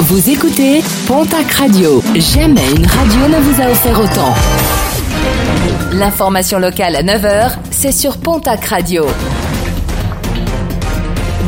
Vous écoutez Pontac Radio. Jamais une radio ne vous a offert autant. L'information locale à 9h, c'est sur Pontac Radio.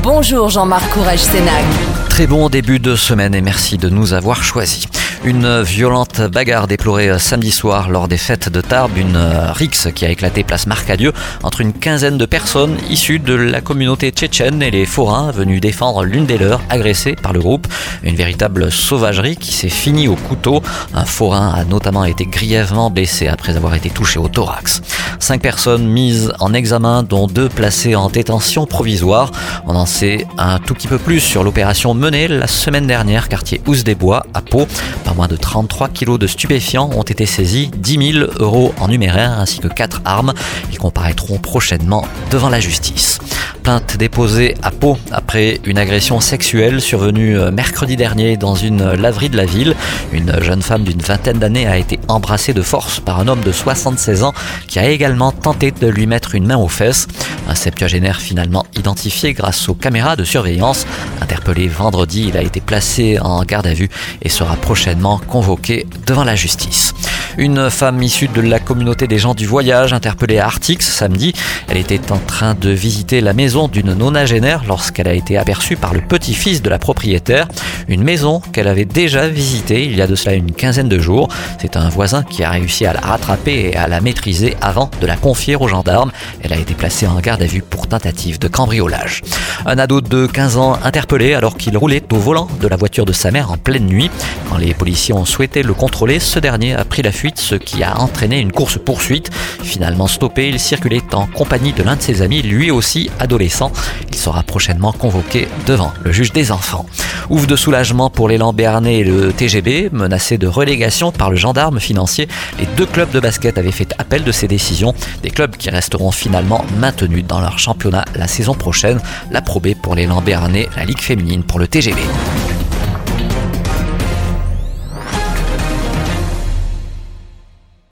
Bonjour Jean-Marc Courage Sénac. Très bon début de semaine et merci de nous avoir choisis. Une violente bagarre déplorée samedi soir lors des fêtes de Tarbes, une rixe qui a éclaté place Marcadieu entre une quinzaine de personnes issues de la communauté tchétchène et les forains venus défendre l'une des leurs agressées par le groupe. Une véritable sauvagerie qui s'est finie au couteau. Un forain a notamment été grièvement blessé après avoir été touché au thorax. Cinq personnes mises en examen, dont deux placées en détention provisoire. On en sait un tout petit peu plus sur l'opération menée la semaine dernière, quartier Housse des Bois, à Pau. Moins de 33 kilos de stupéfiants ont été saisis, 10 000 euros en numéraire ainsi que 4 armes. Ils comparaîtront prochainement devant la justice. Plainte déposée à Pau après une agression sexuelle survenue euh, mercredi dernier dans une laverie de la ville. Une jeune femme d'une vingtaine d'années a été embrassée de force par un homme de 76 ans qui a également tenté de lui mettre une main aux fesses. Un septuagénaire finalement identifié grâce aux caméras de surveillance. Interpellé vendredi, il a été placé en garde à vue et sera prochainement convoqué devant la justice. Une femme issue de la communauté des gens du voyage interpellée à Artix samedi. Elle était en train de visiter la maison d'une nonagénaire lorsqu'elle a été aperçue par le petit-fils de la propriétaire. Une maison qu'elle avait déjà visitée il y a de cela une quinzaine de jours. C'est un voisin qui a réussi à la rattraper et à la maîtriser avant de la confier aux gendarmes. Elle a été placée en garde à vue pour tentative de cambriolage. Un ado de 15 ans interpellé alors qu'il roulait au volant de la voiture de sa mère en pleine nuit. Quand les policiers ont souhaité le contrôler, ce dernier a pris la fuite ce qui a entraîné une course-poursuite. Finalement stoppé, il circulait en compagnie de l'un de ses amis, lui aussi adolescent. Il sera prochainement convoqué devant le juge des enfants. Ouf de soulagement pour l'élan Béarnais et le TGB, menacés de relégation par le gendarme financier. Les deux clubs de basket avaient fait appel de ces décisions. Des clubs qui resteront finalement maintenus dans leur championnat la saison prochaine. La pour l'élan Béarnais, la Ligue féminine pour le TGB.